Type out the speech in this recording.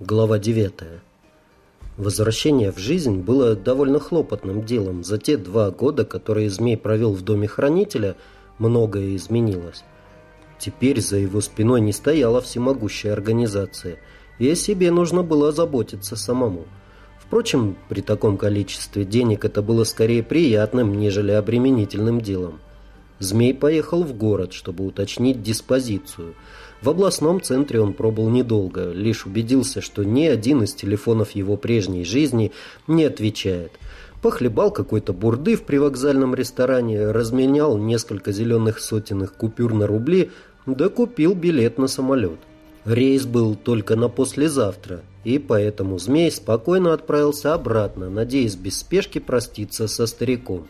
Глава 9. Возвращение в жизнь было довольно хлопотным делом. За те два года, которые Змей провел в доме хранителя, многое изменилось. Теперь за его спиной не стояла всемогущая организация, и о себе нужно было заботиться самому. Впрочем, при таком количестве денег это было скорее приятным, нежели обременительным делом. Змей поехал в город, чтобы уточнить диспозицию. В областном центре он пробыл недолго, лишь убедился, что ни один из телефонов его прежней жизни не отвечает. Похлебал какой-то бурды в привокзальном ресторане, разменял несколько зеленых сотенных купюр на рубли, да купил билет на самолет. Рейс был только на послезавтра, и поэтому Змей спокойно отправился обратно, надеясь без спешки проститься со стариком.